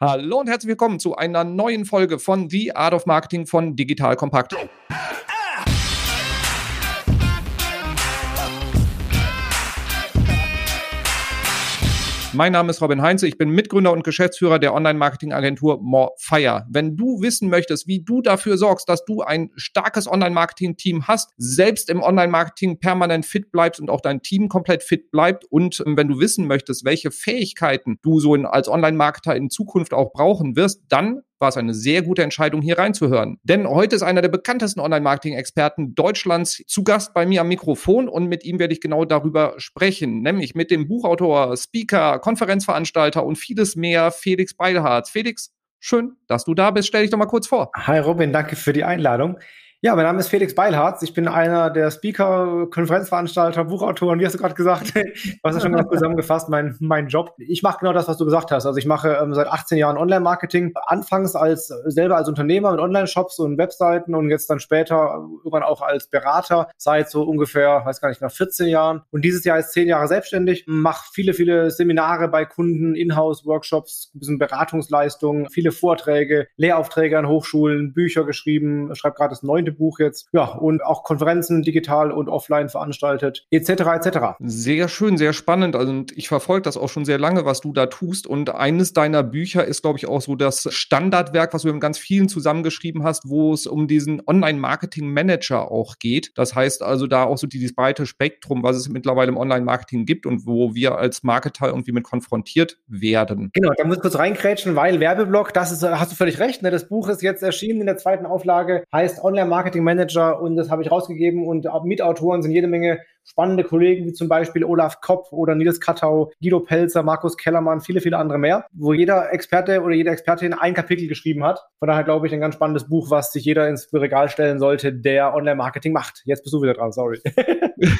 Hallo und herzlich willkommen zu einer neuen Folge von The Art of Marketing von Digital Kompakt. Mein Name ist Robin Heinze, ich bin Mitgründer und Geschäftsführer der Online-Marketing-Agentur Morefire. Wenn du wissen möchtest, wie du dafür sorgst, dass du ein starkes Online-Marketing-Team hast, selbst im Online-Marketing permanent fit bleibst und auch dein Team komplett fit bleibt und ähm, wenn du wissen möchtest, welche Fähigkeiten du so in, als Online-Marketer in Zukunft auch brauchen wirst, dann war es eine sehr gute Entscheidung, hier reinzuhören. Denn heute ist einer der bekanntesten Online-Marketing-Experten Deutschlands zu Gast bei mir am Mikrofon und mit ihm werde ich genau darüber sprechen, nämlich mit dem Buchautor, Speaker, Konferenzveranstalter und vieles mehr, Felix Beilhardt. Felix, schön, dass du da bist. Stell dich doch mal kurz vor. Hi Robin, danke für die Einladung. Ja, mein Name ist Felix Beilharz. Ich bin einer der Speaker, Konferenzveranstalter, Buchautoren, wie hast du gerade gesagt? Du hast ja schon ganz zusammengefasst, mein, mein Job. Ich mache genau das, was du gesagt hast. Also ich mache ähm, seit 18 Jahren Online-Marketing. Anfangs als selber als Unternehmer mit Online-Shops und Webseiten und jetzt dann später irgendwann auch als Berater seit so ungefähr, weiß gar nicht, nach 14 Jahren. Und dieses Jahr ist 10 Jahre selbstständig, mache viele, viele Seminare bei Kunden, Inhouse-Workshops, ein bisschen Beratungsleistungen, viele Vorträge, Lehraufträge an Hochschulen, Bücher geschrieben, schreibe gerade das neunte Buch jetzt, ja, und auch Konferenzen digital und offline veranstaltet, etc. etc. Sehr schön, sehr spannend. Also ich verfolge das auch schon sehr lange, was du da tust. Und eines deiner Bücher ist, glaube ich, auch so das Standardwerk, was du mit ganz vielen zusammengeschrieben hast, wo es um diesen Online-Marketing-Manager auch geht. Das heißt also da auch so dieses breite Spektrum, was es mittlerweile im Online-Marketing gibt und wo wir als Marketer irgendwie mit konfrontiert werden. Genau, da muss ich kurz reinkrätschen, weil Werbeblock, das ist, hast du völlig recht. Ne? Das Buch ist jetzt erschienen in der zweiten Auflage, heißt Online-Marketing Marketing Manager und das habe ich rausgegeben und Mitautoren sind jede Menge spannende Kollegen wie zum Beispiel Olaf Kopp oder Nils Kattau, Guido Pelzer, Markus Kellermann, viele, viele andere mehr, wo jeder Experte oder jede Expertin ein Kapitel geschrieben hat. Von daher glaube ich ein ganz spannendes Buch, was sich jeder ins Regal stellen sollte, der Online-Marketing macht. Jetzt bist du wieder dran, sorry.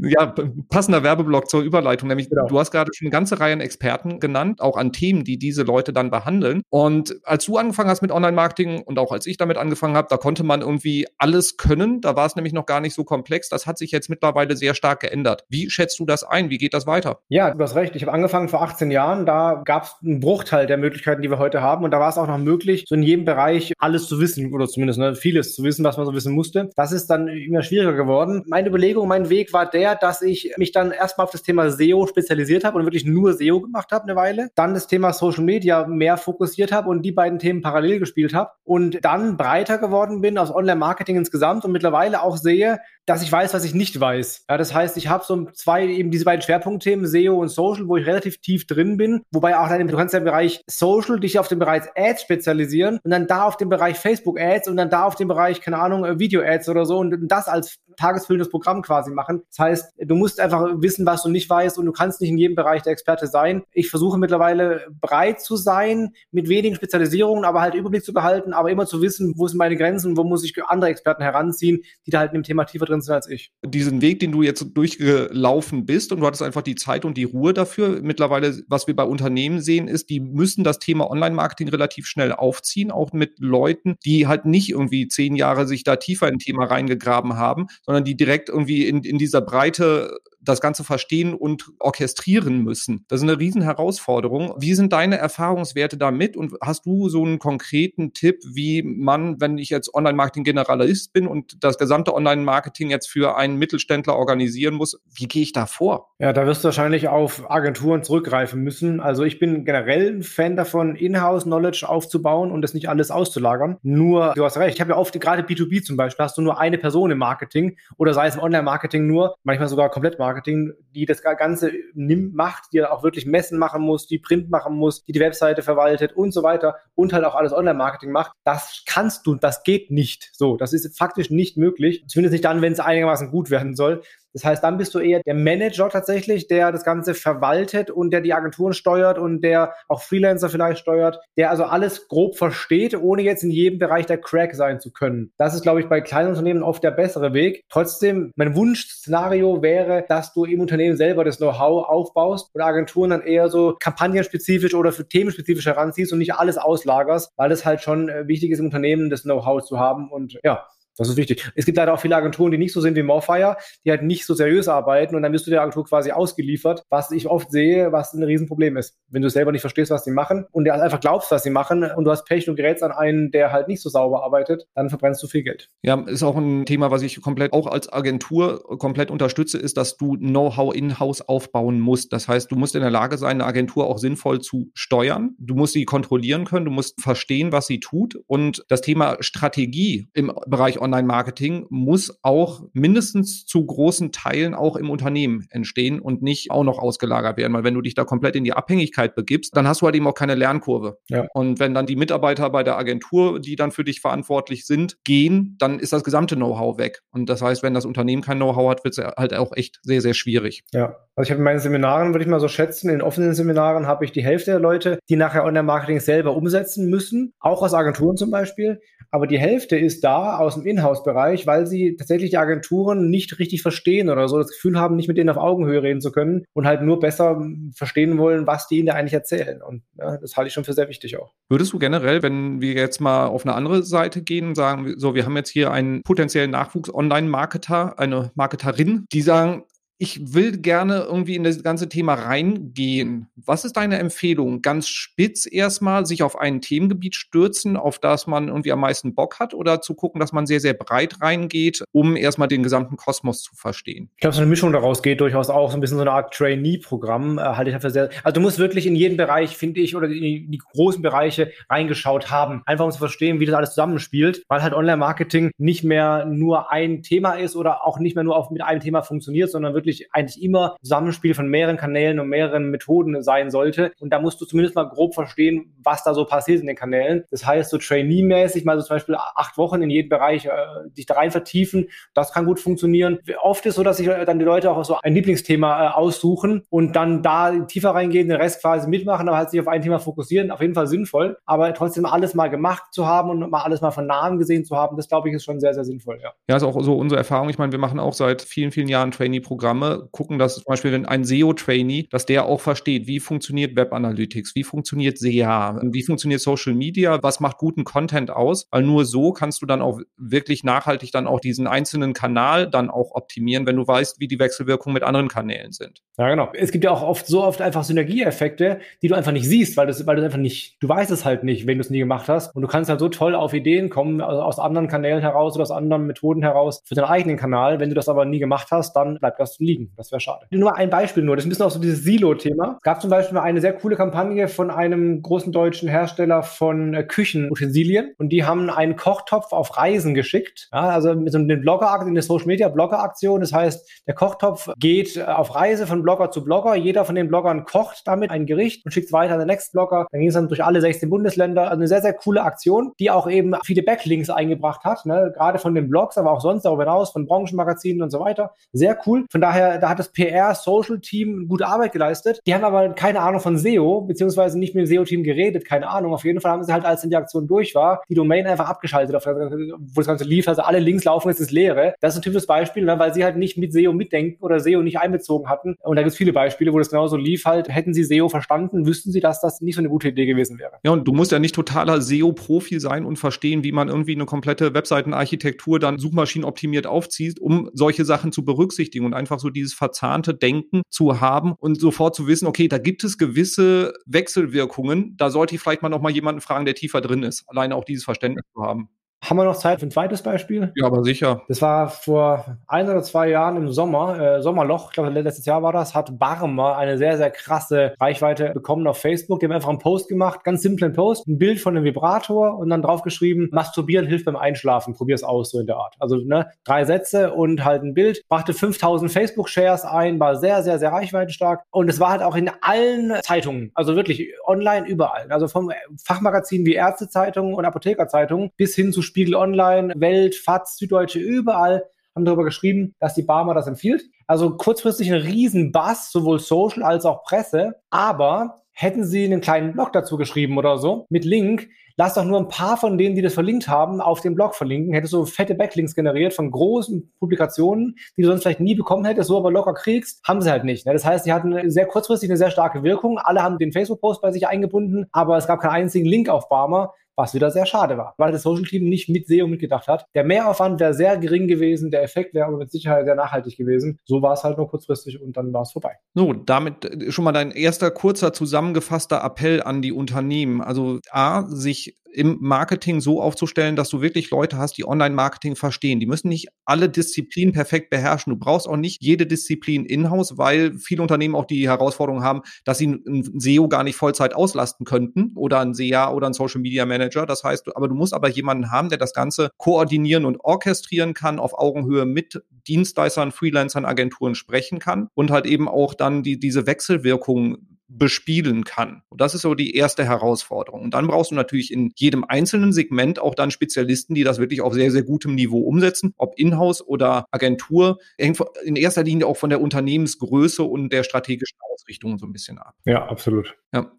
ja, passender Werbeblock zur Überleitung, nämlich genau. du hast gerade schon eine ganze Reihe an Experten genannt, auch an Themen, die diese Leute dann behandeln. Und als du angefangen hast mit Online-Marketing und auch als ich damit angefangen habe, da konnte man irgendwie alles können. Da war es nämlich noch gar nicht so komplex. Das hat sich jetzt mittlerweile sehr stark geändert. Wie schätzt du das ein? Wie geht das weiter? Ja, du hast recht. Ich habe angefangen vor 18 Jahren. Da gab es einen Bruchteil der Möglichkeiten, die wir heute haben. Und da war es auch noch möglich, so in jedem Bereich alles zu wissen oder zumindest ne, vieles zu wissen, was man so wissen musste. Das ist dann immer schwieriger geworden. Meine Überlegung, mein Weg war der, dass ich mich dann erstmal auf das Thema SEO spezialisiert habe und wirklich nur SEO gemacht habe eine Weile. Dann das Thema Social Media mehr fokussiert habe und die beiden Themen parallel gespielt habe. Und dann breiter geworden bin aus Online-Marketing insgesamt und mittlerweile auch sehe, dass ich weiß, was ich nicht weiß. Ja, das heißt, ich habe so zwei, eben diese beiden Schwerpunktthemen, SEO und Social, wo ich relativ tief drin bin. Wobei auch dann, du kannst ja im Bereich Social dich auf den Bereich Ads spezialisieren und dann da auf den Bereich Facebook Ads und dann da auf den Bereich, keine Ahnung, äh, Video Ads oder so und das als tagesfüllendes Programm quasi machen. Das heißt, du musst einfach wissen, was du nicht weißt und du kannst nicht in jedem Bereich der Experte sein. Ich versuche mittlerweile breit zu sein, mit wenigen Spezialisierungen, aber halt Überblick zu behalten, aber immer zu wissen, wo sind meine Grenzen, wo muss ich andere Experten heranziehen, die da halt in dem Thema tiefer drin sind als ich. Diesen Weg, den du jetzt durchgelaufen bist und du hattest einfach die Zeit und die Ruhe dafür. Mittlerweile, was wir bei Unternehmen sehen, ist, die müssen das Thema Online-Marketing relativ schnell aufziehen, auch mit Leuten, die halt nicht irgendwie zehn Jahre sich da tiefer in ein Thema reingegraben haben, sondern die direkt irgendwie in, in dieser Breite das Ganze verstehen und orchestrieren müssen. Das ist eine riesen Herausforderung. Wie sind deine Erfahrungswerte damit und hast du so einen konkreten Tipp, wie man, wenn ich jetzt Online-Marketing-Generalist bin und das gesamte Online-Marketing jetzt für einen Mittelständler organisieren muss, wie gehe ich da vor? Ja, da wirst du wahrscheinlich auf Agenturen zurückgreifen müssen. Also ich bin generell ein Fan davon, Inhouse-Knowledge aufzubauen und das nicht alles auszulagern. Nur, du hast recht, ich habe ja oft gerade B2B zum Beispiel, hast du nur eine Person im Marketing oder sei es im Online-Marketing nur, manchmal sogar komplett Marketing Marketing, die das Ganze nimmt, macht, die auch wirklich Messen machen muss, die Print machen muss, die die Webseite verwaltet und so weiter und halt auch alles Online-Marketing macht. Das kannst du, das geht nicht. So, das ist faktisch nicht möglich. Zumindest nicht dann, wenn es einigermaßen gut werden soll. Das heißt, dann bist du eher der Manager tatsächlich, der das Ganze verwaltet und der die Agenturen steuert und der auch Freelancer vielleicht steuert, der also alles grob versteht, ohne jetzt in jedem Bereich der Crack sein zu können. Das ist, glaube ich, bei kleinen Unternehmen oft der bessere Weg. Trotzdem, mein Wunschszenario wäre, dass du im Unternehmen selber das Know-how aufbaust und Agenturen dann eher so kampagnenspezifisch oder für themenspezifisch heranziehst und nicht alles auslagerst, weil es halt schon äh, wichtig ist, im Unternehmen das Know-how zu haben und ja, Das ist wichtig. Es gibt leider auch viele Agenturen, die nicht so sind wie Morfire, die halt nicht so seriös arbeiten und dann wirst du der Agentur quasi ausgeliefert, was ich oft sehe, was ein Riesenproblem ist. Wenn du selber nicht verstehst, was sie machen und dir einfach glaubst, was sie machen und du hast Pech und gerätst an einen, der halt nicht so sauber arbeitet, dann verbrennst du viel Geld. Ja, ist auch ein Thema, was ich komplett auch als Agentur komplett unterstütze, ist, dass du Know-how in-house aufbauen musst. Das heißt, du musst in der Lage sein, eine Agentur auch sinnvoll zu steuern. Du musst sie kontrollieren können, du musst verstehen, was sie tut und das Thema Strategie im Bereich Online-Marketing muss auch mindestens zu großen Teilen auch im Unternehmen entstehen und nicht auch noch ausgelagert werden. Weil wenn du dich da komplett in die Abhängigkeit begibst, dann hast du halt eben auch keine Lernkurve. Ja. Und wenn dann die Mitarbeiter bei der Agentur, die dann für dich verantwortlich sind, gehen, dann ist das gesamte Know-how weg. Und das heißt, wenn das Unternehmen kein Know-how hat, wird es halt auch echt sehr, sehr schwierig. Ja, also ich habe in meinen Seminaren, würde ich mal so schätzen, in offenen Seminaren habe ich die Hälfte der Leute, die nachher Online-Marketing selber umsetzen müssen, auch aus Agenturen zum Beispiel. Aber die Hälfte ist da aus dem Inhouse-Bereich, weil sie tatsächlich die Agenturen nicht richtig verstehen oder so das Gefühl haben, nicht mit denen auf Augenhöhe reden zu können und halt nur besser verstehen wollen, was die ihnen da eigentlich erzählen. Und ja, das halte ich schon für sehr wichtig auch. Würdest du generell, wenn wir jetzt mal auf eine andere Seite gehen sagen, so, wir haben jetzt hier einen potenziellen Nachwuchs-Online-Marketer, eine Marketerin, die sagen, ich will gerne irgendwie in das ganze Thema reingehen. Was ist deine Empfehlung? Ganz spitz erstmal sich auf ein Themengebiet stürzen, auf das man irgendwie am meisten Bock hat oder zu gucken, dass man sehr, sehr breit reingeht, um erstmal den gesamten Kosmos zu verstehen? Ich glaube, so eine Mischung daraus geht durchaus auch so ein bisschen so eine Art Trainee-Programm, äh, halte ich dafür sehr. Also du musst wirklich in jeden Bereich, finde ich, oder in die, großen Bereiche reingeschaut haben. Einfach um zu verstehen, wie das alles zusammenspielt, weil halt Online-Marketing nicht mehr nur ein Thema ist oder auch nicht mehr nur auf, mit einem Thema funktioniert, sondern wirklich wirklich eigentlich immer Zusammenspiel von mehreren Kanälen und mehreren Methoden sein sollte. Und da musst du zumindest mal grob verstehen, was da so passiert in den Kanälen. Das heißt, so Trainee-mäßig mal so zum Beispiel acht Wochen in jedem Bereich äh, dich da rein vertiefen. Das kann gut funktionieren. Oft ist so, dass sich äh, dann die Leute auch so ein Lieblingsthema äh, aussuchen und dann da tiefer reingehen, den Rest quasi mitmachen, aber halt sich auf ein Thema fokussieren. Auf jeden Fall sinnvoll. Aber trotzdem alles mal gemacht zu haben und mal alles mal von nahem gesehen zu haben, das glaube ich ist schon sehr, sehr sinnvoll. Ja, ja ist auch so unsere Erfahrung. Ich meine, wir machen auch seit vielen, vielen Jahren Trainee-Programme Programme gucken, dass zum Beispiel wenn ein SEO-Trainee, dass der auch versteht, wie funktioniert Web Analytics, wie funktioniert SEA, wie funktioniert Social Media, was macht guten Content aus, weil nur so kannst du dann auch wirklich nachhaltig dann auch diesen einzelnen Kanal dann auch optimieren, wenn du weißt, wie die Wechselwirkungen mit anderen Kanälen sind. Ja, genau. Es gibt ja auch oft so oft einfach Synergieeffekte, die du einfach nicht siehst, weil das, weil du einfach nicht, du weißt es halt nicht, wenn du es nie gemacht hast. Und du kannst halt so toll auf Ideen kommen, also aus anderen Kanälen heraus oder aus anderen Methoden heraus für deinen eigenen Kanal. Wenn du das aber nie gemacht hast, dann bleibt das liegen liegen. Das wäre schade. Nur ein Beispiel nur. Das ist ein bisschen auch so dieses Silo-Thema. Es gab zum Beispiel mal eine sehr coole Kampagne von einem großen deutschen Hersteller von äh, Küchenutensilien und die haben einen Kochtopf auf Reisen geschickt. Ja, also mit so einem Blogger, eine Social Media Blogger Aktion. Das heißt, der Kochtopf geht äh, auf Reise von Blogger zu Blogger. Jeder von den Bloggern kocht damit ein Gericht und schickt es weiter an den Next Blogger. Dann ging es dann durch alle 16 Bundesländer. Also eine sehr, sehr coole Aktion, die auch eben viele Backlinks eingebracht hat. Ne? Gerade von den Blogs, aber auch sonst darüber hinaus, von Branchenmagazinen und so weiter. Sehr cool. Von daher da hat das PR-Social-Team gute Arbeit geleistet. Die haben aber keine Ahnung von SEO, beziehungsweise nicht mit dem SEO-Team geredet, keine Ahnung. Auf jeden Fall haben sie halt, als die Aktion durch war, die Domain einfach abgeschaltet, wo das Ganze lief. Also alle Links laufen jetzt ins Leere. Das ist ein typisches Beispiel, ne, weil sie halt nicht mit SEO mitdenken oder SEO nicht einbezogen hatten. Und da gibt es viele Beispiele, wo das genauso lief halt. Hätten sie SEO verstanden, wüssten sie, dass das nicht so eine gute Idee gewesen wäre. Ja, und du musst ja nicht totaler SEO-Profi sein und verstehen, wie man irgendwie eine komplette Webseitenarchitektur dann suchmaschinenoptimiert aufzieht, um solche Sachen zu berücksichtigen und einfach so die dieses verzahnte Denken zu haben und sofort zu wissen, okay, da gibt es gewisse Wechselwirkungen, da sollte ich vielleicht mal noch mal jemanden fragen, der tiefer drin ist, alleine auch dieses Verständnis zu haben. Haben wir noch Zeit für ein zweites Beispiel? Ja, aber sicher. Das war vor ein oder zwei Jahren im Sommer, äh, Sommerloch, ich glaube letztes Jahr war das, hat Barmer eine sehr, sehr krasse Reichweite bekommen auf Facebook. Die haben einfach einen Post gemacht, ganz simplen Post, ein Bild von einem Vibrator und dann draufgeschrieben, masturbieren hilft beim Einschlafen, probier's aus, so in der Art. Also ne, drei Sätze und halt ein Bild, brachte 5000 Facebook-Shares ein, war sehr, sehr, sehr reichweitenstark und es war halt auch in allen Zeitungen, also wirklich online überall. Also vom Fachmagazin wie Ärztezeitungen und Apothekerzeitungen bis hin zu Spiegel Online, Welt, FAZ, Süddeutsche, überall haben darüber geschrieben, dass die Barmer das empfiehlt. Also kurzfristig ein riesen Bass, sowohl Social als auch Presse. Aber hätten sie einen kleinen Blog dazu geschrieben oder so mit Link, lass doch nur ein paar von denen, die das verlinkt haben, auf dem Blog verlinken. Hättest du fette Backlinks generiert von großen Publikationen, die du sonst vielleicht nie bekommen hättest, so aber locker kriegst, haben sie halt nicht. Ne? Das heißt, sie hatten sehr kurzfristig eine sehr starke Wirkung. Alle haben den Facebook-Post bei sich eingebunden, aber es gab keinen einzigen Link auf Barmer was wieder sehr schade war, weil das Social Team nicht mit SEO mitgedacht hat. Der Mehraufwand wäre sehr gering gewesen, der Effekt wäre aber mit Sicherheit sehr nachhaltig gewesen. So war es halt nur kurzfristig und dann war es vorbei. So, damit äh, schon mal dein erster kurzer zusammengefasster Appell an die Unternehmen. Also A, sich im Marketing so aufzustellen, dass du wirklich Leute hast, die Online-Marketing verstehen. Die müssen nicht alle Disziplinen perfekt beherrschen. Du brauchst auch nicht jede Disziplin in-house, weil viele Unternehmen auch die Herausforderung haben, dass sie ein SEO gar nicht Vollzeit auslasten könnten oder ein SEA oder ein Social Media Manager. Das heißt, aber du musst aber jemanden haben, der das Ganze koordinieren und orchestrieren kann, auf Augenhöhe mit Dienstleistern, Freelancern, Agenturen sprechen kann und halt eben auch dann die, diese Wechselwirkung bespielen kann. Und das ist so die erste Herausforderung. Und dann brauchst du natürlich in jedem einzelnen Segment auch dann Spezialisten, die das wirklich auf sehr, sehr gutem Niveau umsetzen, ob Inhouse oder Agentur, hängt in erster Linie auch von der Unternehmensgröße und der strategischen Ausrichtung so ein bisschen ab. Ja, absolut. Ja.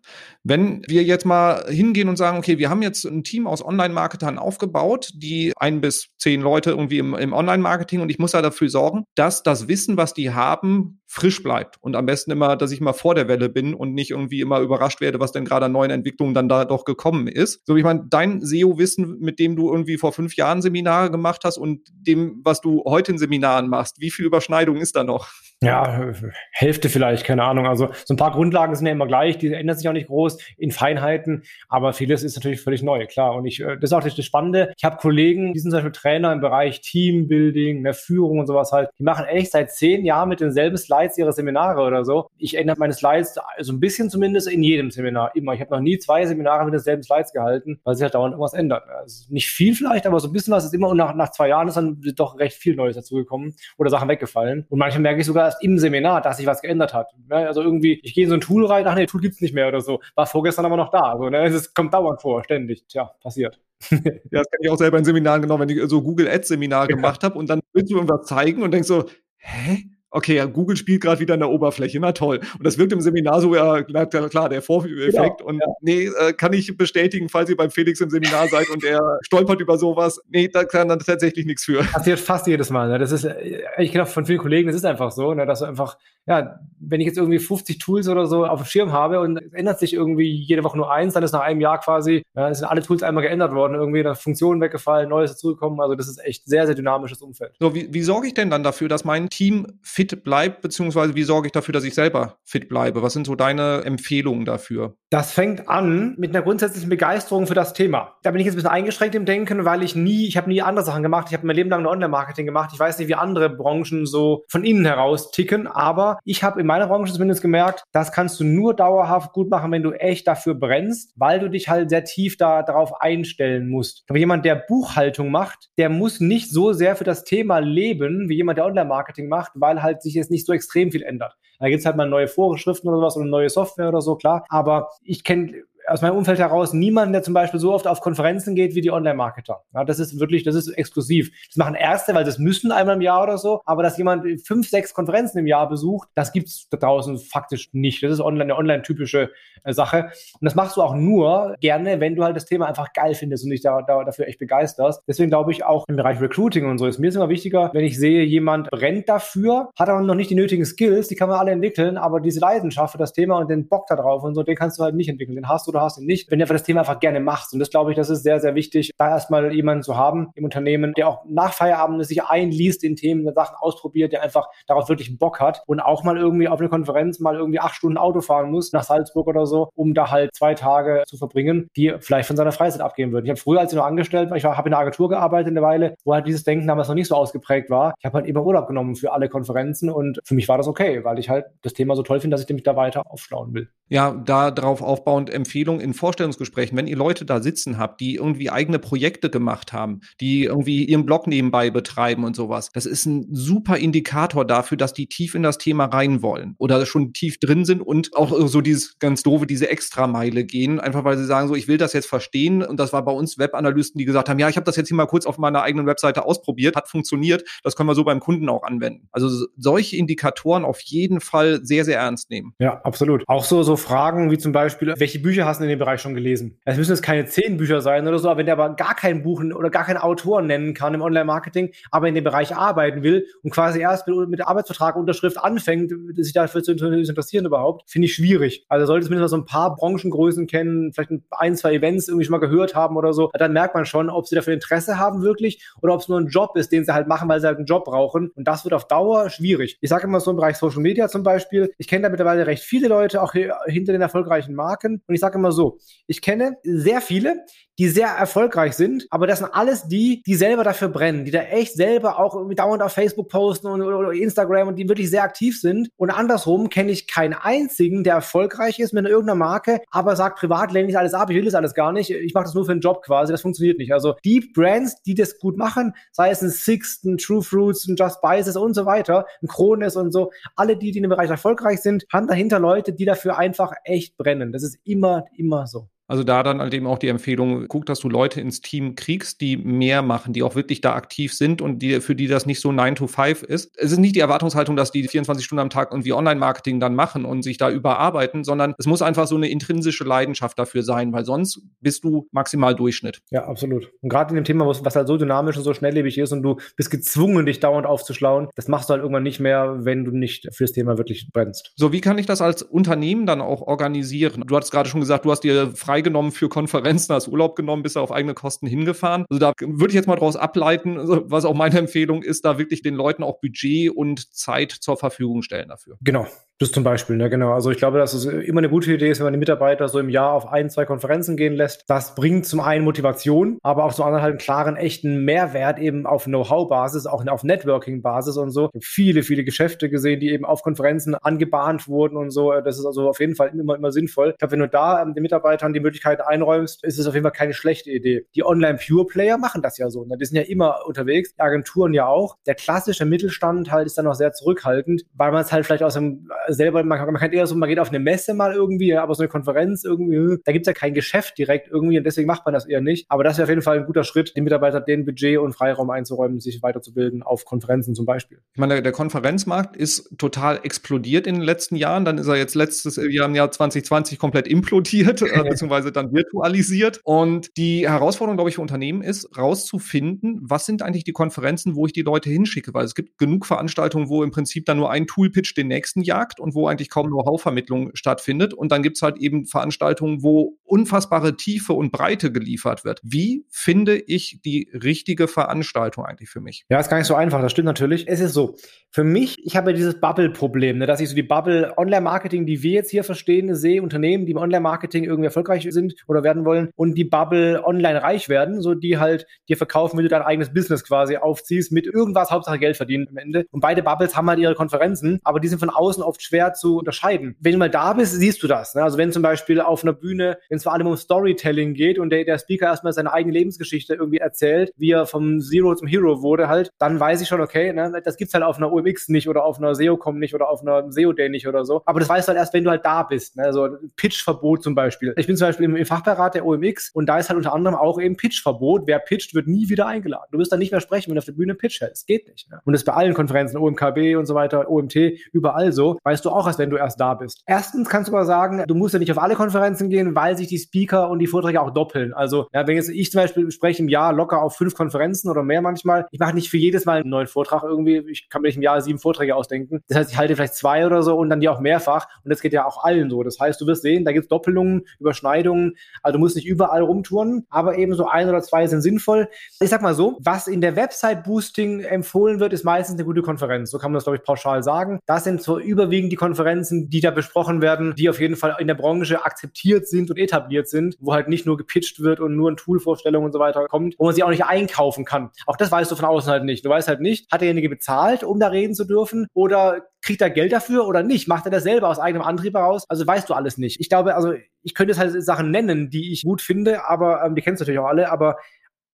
Wenn wir jetzt mal hingehen und sagen, okay, wir haben jetzt ein Team aus Online-Marketern aufgebaut, die ein bis zehn Leute irgendwie im, im Online-Marketing und ich muss da dafür sorgen, dass das Wissen, was die haben, frisch bleibt und am besten immer, dass ich mal vor der Welle bin und nicht irgendwie immer überrascht werde, was denn gerade an neuen Entwicklungen dann da doch gekommen ist. So, ich meine, dein SEO-Wissen, mit dem du irgendwie vor fünf Jahren Seminare gemacht hast und dem, was du heute in Seminaren machst, wie viel Überschneidung ist da noch? Ja, Hälfte vielleicht, keine Ahnung. Also so ein paar Grundlagen sind ja immer gleich, die ändern sich auch nicht groß in Feinheiten, aber vieles ist natürlich völlig neu, klar. Und ich, äh, das ist auch das Spannende. Ich habe Kollegen, die sind zum Beispiel Trainer im Bereich Teambuilding, mehr Führung und sowas halt. Die machen echt seit zehn Jahren mit denselben Slides ihre Seminare oder so. Ich ändere meine Slides, also ein bisschen zumindest in jedem Seminar, immer. Ich habe noch nie zwei Seminare mit denselben Slides gehalten, weil sich halt dauernd irgendwas ändert. Also nicht viel vielleicht, aber so ein bisschen was ist immer. Und nach, nach zwei Jahren ist dann doch recht viel Neues dazugekommen oder Sachen weggefallen. Und manchmal merke ich sogar, erst im Seminar, dass sich was geändert hat. Also irgendwie, ich gehe in so ein Tool rein, ach nee, Tool gibt's nicht mehr oder so. War vorgestern aber noch da. Also, ne? Es kommt dauernd vor, ständig. Tja, passiert. ja, das kann ich auch selber in Seminaren genau, wenn ich so Google Ads Seminar ja. gemacht habe und dann willst du irgendwas zeigen und denkst so, hä? Okay, ja, Google spielt gerade wieder in der Oberfläche, na toll. Und das wirkt im Seminar so, ja, klar, der Vorführeffekt. Genau, und ja. nee, äh, kann ich bestätigen, falls ihr beim Felix im Seminar seid und er stolpert über sowas, nee, da kann dann tatsächlich nichts für. Passiert fast jedes Mal. Ne? Das ist, äh, ich kenne auch von vielen Kollegen, das ist einfach so, ne? dass du einfach, ja, wenn ich jetzt irgendwie 50 Tools oder so auf dem Schirm habe und es ändert sich irgendwie jede Woche nur eins, dann ist nach einem Jahr quasi, ja, sind alle Tools einmal geändert worden, irgendwie eine Funktion weggefallen, Neues dazugekommen. Also das ist echt sehr, sehr dynamisches Umfeld. So, wie, wie sorge ich denn dann dafür, dass mein Team fit fit bleibt, beziehungsweise wie sorge ich dafür, dass ich selber fit bleibe? Was sind so deine Empfehlungen dafür? Das fängt an mit einer grundsätzlichen Begeisterung für das Thema. Da bin ich jetzt ein bisschen eingeschränkt im Denken, weil ich nie, ich habe nie andere Sachen gemacht. Ich habe mein Leben lang Online-Marketing gemacht. Ich weiß nicht, wie andere Branchen so von innen heraus ticken, aber ich habe in meiner Branche zumindest gemerkt, das kannst du nur dauerhaft gut machen, wenn du echt dafür brennst, weil du dich halt sehr tief da darauf einstellen musst. Aber jemand, der Buchhaltung macht, der muss nicht so sehr für das Thema leben, wie jemand, der Online-Marketing macht, weil halt sich jetzt nicht so extrem viel ändert. Da gibt es halt mal neue Vorschriften oder sowas oder neue Software oder so, klar. Aber ich kenne aus meinem Umfeld heraus niemanden, der zum Beispiel so oft auf Konferenzen geht wie die Online-Marketer. Ja, das ist wirklich, das ist exklusiv. Das machen Erste, weil das müssen einmal im Jahr oder so. Aber dass jemand fünf, sechs Konferenzen im Jahr besucht, das gibt's da draußen faktisch nicht. Das ist online, eine online-typische äh, Sache. Und das machst du auch nur gerne, wenn du halt das Thema einfach geil findest und dich da, da, dafür echt begeisterst. Deswegen glaube ich auch im Bereich Recruiting und so ist mir ist immer wichtiger, wenn ich sehe, jemand brennt dafür, hat aber noch nicht die nötigen Skills, die kann man alle entwickeln, aber diese Leidenschaft für das Thema und den Bock da drauf und so, den kannst du halt nicht entwickeln. Den hast du oder hast du nicht, wenn du einfach das Thema einfach gerne machst. Und das glaube ich, das ist sehr, sehr wichtig, da erstmal jemanden zu haben im Unternehmen, der auch nach Feierabend sich einliest in Themen, der Sachen ausprobiert, der einfach darauf wirklich Bock hat und auch mal irgendwie auf eine Konferenz mal irgendwie acht Stunden Auto fahren muss nach Salzburg oder so, um da halt zwei Tage zu verbringen, die vielleicht von seiner Freizeit abgeben würden. Ich habe früher, als ich noch angestellt war, ich habe in einer Agentur gearbeitet eine Weile, wo halt dieses Denken damals noch nicht so ausgeprägt war. Ich habe halt immer Urlaub genommen für alle Konferenzen und für mich war das okay, weil ich halt das Thema so toll finde, dass ich mich da weiter aufschlauen will. Ja, da drauf aufbauend empfehle Empfehlung in Vorstellungsgesprächen, wenn ihr Leute da sitzen habt, die irgendwie eigene Projekte gemacht haben, die irgendwie ihren Blog nebenbei betreiben und sowas, das ist ein super Indikator dafür, dass die tief in das Thema rein wollen oder schon tief drin sind und auch so dieses ganz doofe, diese Extrameile gehen, einfach weil sie sagen so, ich will das jetzt verstehen und das war bei uns Webanalysten, die gesagt haben, ja, ich habe das jetzt hier mal kurz auf meiner eigenen Webseite ausprobiert, hat funktioniert, das können wir so beim Kunden auch anwenden. Also solche Indikatoren auf jeden Fall sehr, sehr ernst nehmen. Ja, absolut. Auch so, so Fragen wie zum Beispiel, welche Bücher hast du in dem Bereich schon gelesen? Es müssen jetzt keine zehn Bücher sein oder so, aber wenn der aber gar kein Buch oder gar keinen Autor nennen kann im Online-Marketing, aber in dem Bereich arbeiten will und quasi erst mit, mit Arbeitsvertrag Unterschrift anfängt, sich dafür zu interessieren überhaupt, finde ich schwierig. Also sollte zumindest mal so ein paar Branchengrößen kennen, vielleicht ein, zwei Events irgendwie schon mal gehört haben oder so, dann merkt man schon, ob sie dafür Interesse haben wirklich oder ob es nur ein Job ist, den sie halt machen, weil sie halt einen Job brauchen. Und das wird auf Dauer schwierig. Ich sage immer so im Bereich Social Media zum Beispiel, ich kenne da mittlerweile recht viele Leute, auch hinter den erfolgreichen Marken. Und ich sage immer so, ich kenne sehr viele, die sehr erfolgreich sind, aber das sind alles die, die selber dafür brennen, die da echt selber auch dauernd auf Facebook posten und, oder Instagram und die wirklich sehr aktiv sind. Und andersrum kenne ich keinen einzigen, der erfolgreich ist mit irgendeiner Marke, aber sagt privat lehne ich alles ab, ich will das alles gar nicht, ich mache das nur für einen Job quasi, das funktioniert nicht. Also die Brands, die das gut machen, sei es ein Sixt, ein True Fruits, ein Just Spices und so weiter, ein Krones und so, alle die, die in dem Bereich erfolgreich sind, haben dahinter Leute, die dafür einfach echt brennen. Das ist immer, immer so. Also da dann halt eben auch die Empfehlung, guck, dass du Leute ins Team kriegst, die mehr machen, die auch wirklich da aktiv sind und die, für die das nicht so 9 to 5 ist. Es ist nicht die Erwartungshaltung, dass die 24 Stunden am Tag irgendwie Online-Marketing dann machen und sich da überarbeiten, sondern es muss einfach so eine intrinsische Leidenschaft dafür sein, weil sonst bist du maximal Durchschnitt. Ja, absolut. Und gerade in dem Thema, was halt so dynamisch und so schnelllebig ist und du bist gezwungen, dich dauernd aufzuschlauen, das machst du halt irgendwann nicht mehr, wenn du nicht fürs Thema wirklich brennst. So, wie kann ich das als Unternehmen dann auch organisieren? Du hattest gerade schon gesagt, du hast dir frei freigenommen für Konferenzen, hast Urlaub genommen, bist auf eigene Kosten hingefahren. Also da würde ich jetzt mal daraus ableiten, also was auch meine Empfehlung ist, da wirklich den Leuten auch Budget und Zeit zur Verfügung stellen dafür. Genau. Das zum Beispiel, ne, genau. Also ich glaube, dass es immer eine gute Idee ist, wenn man die Mitarbeiter so im Jahr auf ein, zwei Konferenzen gehen lässt. Das bringt zum einen Motivation, aber auch zum anderen halt einen klaren, echten Mehrwert eben auf Know-how-Basis, auch auf Networking-Basis und so. viele, viele Geschäfte gesehen, die eben auf Konferenzen angebahnt wurden und so. Das ist also auf jeden Fall immer, immer sinnvoll. Ich glaube, wenn du da ähm, den Mitarbeitern die Möglichkeit einräumst, ist es auf jeden Fall keine schlechte Idee. Die Online-Pure-Player machen das ja so. Ne? Die sind ja immer unterwegs, die Agenturen ja auch. Der klassische Mittelstand halt ist dann noch sehr zurückhaltend, weil man es halt vielleicht aus dem selber, man, man kann eher so, man geht auf eine Messe mal irgendwie, aber so eine Konferenz irgendwie, da gibt's ja kein Geschäft direkt irgendwie und deswegen macht man das eher nicht. Aber das wäre auf jeden Fall ein guter Schritt, den Mitarbeiter den Budget und Freiraum einzuräumen, sich weiterzubilden auf Konferenzen zum Beispiel. Ich meine, der, der Konferenzmarkt ist total explodiert in den letzten Jahren. Dann ist er jetzt letztes Jahr im Jahr 2020 komplett implodiert, äh, beziehungsweise dann virtualisiert. Und die Herausforderung, glaube ich, für Unternehmen ist, rauszufinden, was sind eigentlich die Konferenzen, wo ich die Leute hinschicke, weil es gibt genug Veranstaltungen, wo im Prinzip dann nur ein Toolpitch den nächsten jagt Markt und wo eigentlich kaum Know-how-Vermittlung stattfindet. Und dann gibt es halt eben Veranstaltungen, wo unfassbare Tiefe und Breite geliefert wird. Wie finde ich die richtige Veranstaltung eigentlich für mich? Ja, ist gar nicht so einfach, das stimmt natürlich. Es ist so, für mich, ich habe ja dieses Bubble-Problem, ne, dass ich so die Bubble Online-Marketing, die wir jetzt hier verstehen, sehe, Unternehmen, die im Online-Marketing irgendwie erfolgreich sind oder werden wollen und die Bubble online reich werden, so die halt dir verkaufen, wenn du dein eigenes Business quasi aufziehst, mit irgendwas Hauptsache Geld verdienen am Ende. Und beide Bubbles haben halt ihre Konferenzen, aber die sind von außen oft schwer zu unterscheiden. Wenn du mal da bist, siehst du das. Ne? Also wenn zum Beispiel auf einer Bühne, wenn es vor allem um Storytelling geht und der, der Speaker erstmal seine eigene Lebensgeschichte irgendwie erzählt, wie er vom Zero zum Hero wurde halt, dann weiß ich schon, okay, ne, das gibt's halt auf einer OMX nicht oder auf einer SEO-Com nicht oder auf einer SEO-Day nicht oder so. Aber das weißt du halt erst, wenn du halt da bist. Ne? Also Pitch-Verbot zum Beispiel. Ich bin zum Beispiel im, im Fachberat der OMX und da ist halt unter anderem auch eben Pitch-Verbot. Wer pitcht, wird nie wieder eingeladen. Du wirst dann nicht mehr sprechen, wenn du auf der Bühne Pitch hältst. Geht nicht. Ne? Und das ist bei allen Konferenzen, OMKB und so weiter, OMT, überall so. Weißt du auch erst, wenn du erst da bist. Erstens kannst du aber sagen, du musst ja nicht auf alle Konferenzen gehen, weil sich die Speaker und die Vorträge auch doppeln. Also, ja, wenn jetzt ich zum Beispiel spreche im Jahr locker auf fünf Konferenzen oder mehr manchmal, ich mache nicht für jedes Mal einen neuen Vortrag irgendwie. Ich kann mir nicht im Jahr sieben Vorträge ausdenken. Das heißt, ich halte vielleicht zwei oder so und dann die auch mehrfach. Und das geht ja auch allen so. Das heißt, du wirst sehen, da gibt es Doppelungen, Überschneidungen. Also du musst nicht überall rumtouren, aber eben so ein oder zwei sind sinnvoll. Ich sag mal so, was in der Website-Boosting empfohlen wird, ist meistens eine gute Konferenz. So kann man das, glaube ich, pauschal sagen. Das sind so überwiegend kriegen die Konferenzen, die da besprochen werden, die auf jeden Fall in der Branche akzeptiert sind und etabliert sind, wo halt nicht nur gepitcht wird und nur ein Toolvorstellung und so weiter kommt, wo man sie auch nicht einkaufen kann. Auch das weißt du von außen halt nicht. Du weißt halt nicht, hat derjenige bezahlt, um da reden zu dürfen oder kriegt er Geld dafür oder nicht? Macht er das selber aus eigenem Antrieb heraus? Also weißt du alles nicht. Ich glaube, also ich könnte es halt Sachen nennen, die ich gut finde, aber ähm, die kennst du natürlich auch alle, aber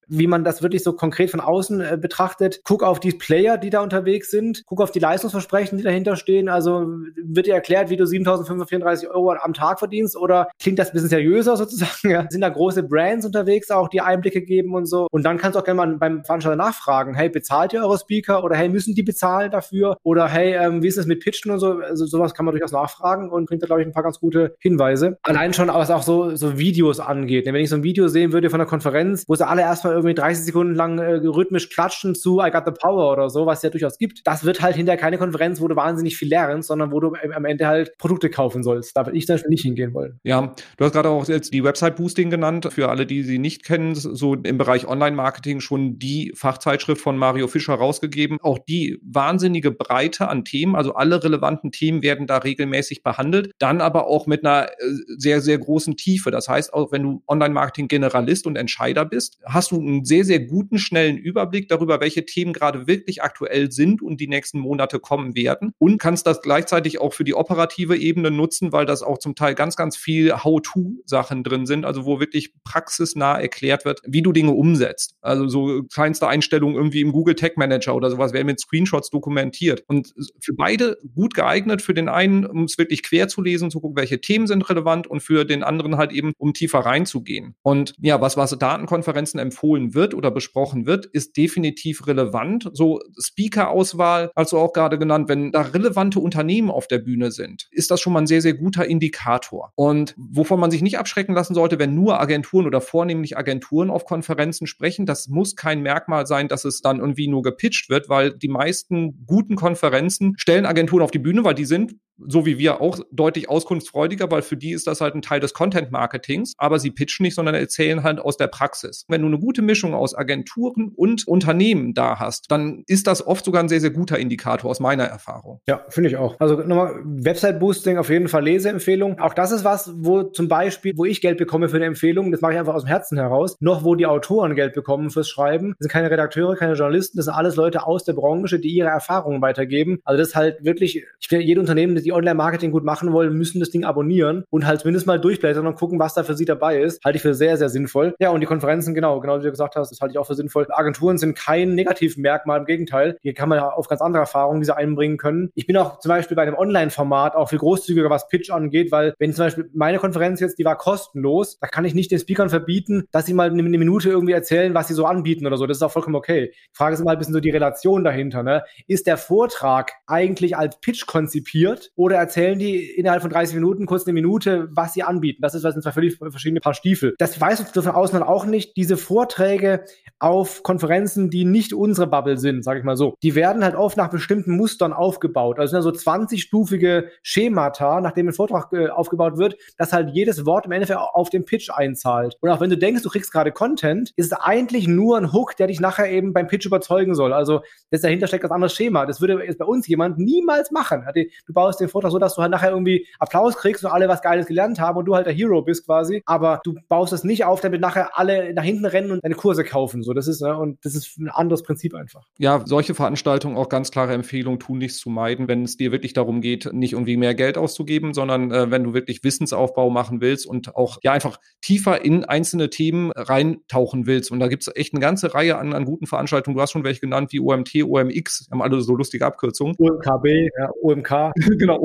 wie man das wirklich so konkret von außen äh, betrachtet. Guck auf die Player, die da unterwegs sind. Guck auf die Leistungsversprechen, die dahinter stehen. Also wird dir erklärt, wie du 7.534 Euro am Tag verdienst oder klingt das ein bisschen seriöser sozusagen? Ja? Sind da große Brands unterwegs auch, die Einblicke geben und so? Und dann kannst du auch gerne mal beim Veranstalter nachfragen, hey, bezahlt ihr eure Speaker? Oder hey, müssen die bezahlen dafür? Oder hey, ähm, wie ist es mit Pitchen und so? Also sowas kann man durchaus nachfragen und bringt da, glaube ich, ein paar ganz gute Hinweise. Allein schon, was auch so, so Videos angeht. Wenn ich so ein Video sehen würde von einer Konferenz, wo sie alle erstmal irgendwie 30 Sekunden lang äh, rhythmisch klatschen zu I got the power oder so, was es ja durchaus gibt. Das wird halt hinterher keine Konferenz, wo du wahnsinnig viel lernst, sondern wo du am Ende halt Produkte kaufen sollst. Da würde ich zum Beispiel nicht hingehen wollen. Ja, du hast gerade auch jetzt die Website-Boosting genannt. Für alle, die sie nicht kennen, so im Bereich Online-Marketing schon die Fachzeitschrift von Mario Fischer rausgegeben. Auch die wahnsinnige Breite an Themen, also alle relevanten Themen werden da regelmäßig behandelt. Dann aber auch mit einer äh, sehr, sehr großen Tiefe. Das heißt, auch wenn du Online-Marketing-Generalist und Entscheider bist, hast du einen sehr, sehr guten, schnellen Überblick darüber, welche Themen gerade wirklich aktuell sind und die nächsten Monate kommen werden und kannst das gleichzeitig auch für die operative Ebene nutzen, weil das auch zum Teil ganz, ganz viel How-to-Sachen drin sind, also wo wirklich praxisnah erklärt wird, wie du Dinge umsetzt. Also so kleinste Einstellungen irgendwie im Google Tag Manager oder sowas werden mit Screenshots dokumentiert und für beide gut geeignet. Für den einen, um es wirklich quer zu lesen, zu gucken, welche Themen sind relevant und für den anderen halt eben, um tiefer reinzugehen. Und ja, was, was Datenkonferenzen empfohlen wird oder besprochen wird, ist definitiv relevant. So Speaker-Auswahl, also auch gerade genannt, wenn da relevante Unternehmen auf der Bühne sind, ist das schon mal ein sehr, sehr guter Indikator. Und wovon man sich nicht abschrecken lassen sollte, wenn nur Agenturen oder vornehmlich Agenturen auf Konferenzen sprechen, das muss kein Merkmal sein, dass es dann irgendwie nur gepitcht wird, weil die meisten guten Konferenzen stellen Agenturen auf die Bühne, weil die sind so wie wir auch deutlich auskunftsfreudiger, weil für die ist das halt ein Teil des Content-Marketings, aber sie pitchen nicht, sondern erzählen halt aus der Praxis. Wenn du eine gute Mischung aus Agenturen und Unternehmen da hast, dann ist das oft sogar ein sehr, sehr guter Indikator aus meiner Erfahrung. Ja, finde ich auch. Also nochmal Website-Boosting auf jeden Fall Leseempfehlung. Auch das ist was, wo zum Beispiel, wo ich Geld bekomme für eine Empfehlung, das mache ich einfach aus dem Herzen heraus, noch wo die Autoren Geld bekommen fürs Schreiben. Das sind keine Redakteure, keine Journalisten, das sind alles Leute aus der Branche, die ihre Erfahrungen weitergeben. Also das ist halt wirklich, ich finde, jedes Unternehmen, das die Online-Marketing gut machen wollen, müssen das Ding abonnieren und halt zumindest mal durchblättern und gucken, was da für sie dabei ist. Halte ich für sehr, sehr sinnvoll. Ja, und die Konferenzen, genau, genau wie du gesagt hast, das halte ich auch für sinnvoll. Agenturen sind kein Negativmerkmal, im Gegenteil. Hier kann man auf ganz andere Erfahrungen, die sie einbringen können. Ich bin auch zum Beispiel bei einem Online-Format auch viel großzügiger, was Pitch angeht, weil wenn zum Beispiel meine Konferenz jetzt, die war kostenlos, da kann ich nicht den Speakern verbieten, dass sie mal eine Minute irgendwie erzählen, was sie so anbieten oder so. Das ist auch vollkommen okay. Die Frage ist immer ein bisschen so die Relation dahinter. Ne? Ist der Vortrag eigentlich als Pitch konzipiert oder erzählen die innerhalb von 30 Minuten kurz eine Minute, was sie anbieten? Das ist was sind zwei völlig verschiedene Paar Stiefel. Das weiß du von außen auch nicht. Diese Vorträge auf Konferenzen, die nicht unsere Bubble sind, sage ich mal so, die werden halt oft nach bestimmten Mustern aufgebaut. Also sind so 20-stufige Schemata, nachdem ein Vortrag äh, aufgebaut wird, dass halt jedes Wort im Endeffekt auf den Pitch einzahlt. Und auch wenn du denkst, du kriegst gerade Content, ist es eigentlich nur ein Hook, der dich nachher eben beim Pitch überzeugen soll. Also das dahinter steckt ein anderes Schema. Das würde jetzt bei uns jemand niemals machen. Du baust den Vortrag so, dass du halt nachher irgendwie Applaus kriegst und alle was Geiles gelernt haben und du halt der Hero bist quasi. Aber du baust es nicht auf, damit nachher alle nach hinten rennen und deine Kurse kaufen. So, das ist, ne, und das ist ein anderes Prinzip einfach. Ja, solche Veranstaltungen auch ganz klare Empfehlung, tun nichts zu meiden, wenn es dir wirklich darum geht, nicht irgendwie mehr Geld auszugeben, sondern äh, wenn du wirklich Wissensaufbau machen willst und auch ja einfach tiefer in einzelne Themen reintauchen willst. Und da gibt es echt eine ganze Reihe an, an guten Veranstaltungen. Du hast schon welche genannt wie OMT, OMX, haben alle so lustige Abkürzungen. OMKB, ja, OMK. genau,